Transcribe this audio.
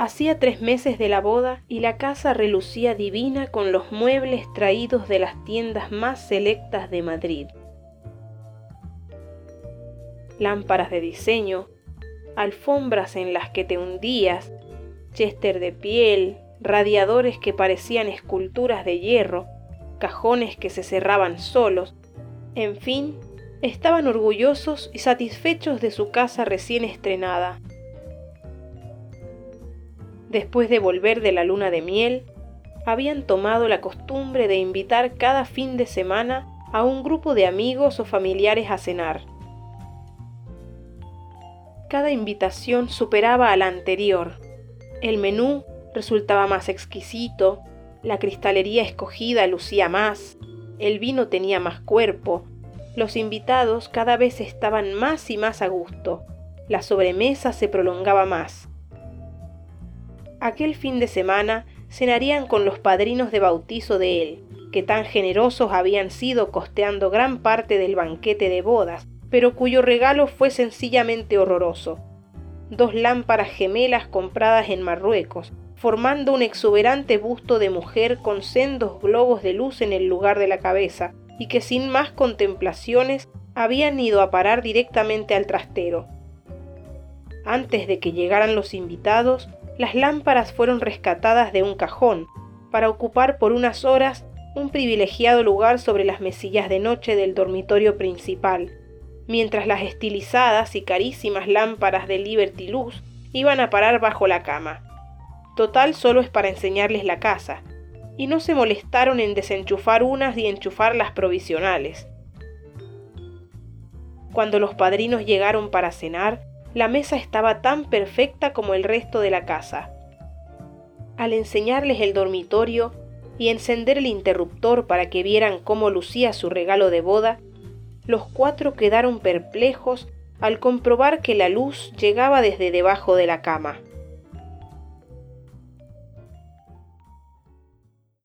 Hacía tres meses de la boda y la casa relucía divina con los muebles traídos de las tiendas más selectas de Madrid. Lámparas de diseño, alfombras en las que te hundías, chester de piel, radiadores que parecían esculturas de hierro, cajones que se cerraban solos, en fin, estaban orgullosos y satisfechos de su casa recién estrenada después de volver de la luna de miel, habían tomado la costumbre de invitar cada fin de semana a un grupo de amigos o familiares a cenar. Cada invitación superaba a la anterior. El menú resultaba más exquisito, la cristalería escogida lucía más, el vino tenía más cuerpo, los invitados cada vez estaban más y más a gusto, la sobremesa se prolongaba más aquel fin de semana cenarían con los padrinos de bautizo de él, que tan generosos habían sido costeando gran parte del banquete de bodas, pero cuyo regalo fue sencillamente horroroso. Dos lámparas gemelas compradas en Marruecos, formando un exuberante busto de mujer con sendos globos de luz en el lugar de la cabeza, y que sin más contemplaciones habían ido a parar directamente al trastero. Antes de que llegaran los invitados, las lámparas fueron rescatadas de un cajón para ocupar por unas horas un privilegiado lugar sobre las mesillas de noche del dormitorio principal, mientras las estilizadas y carísimas lámparas de Liberty Luz iban a parar bajo la cama. Total solo es para enseñarles la casa, y no se molestaron en desenchufar unas y enchufar las provisionales. Cuando los padrinos llegaron para cenar, la mesa estaba tan perfecta como el resto de la casa. Al enseñarles el dormitorio y encender el interruptor para que vieran cómo lucía su regalo de boda, los cuatro quedaron perplejos al comprobar que la luz llegaba desde debajo de la cama.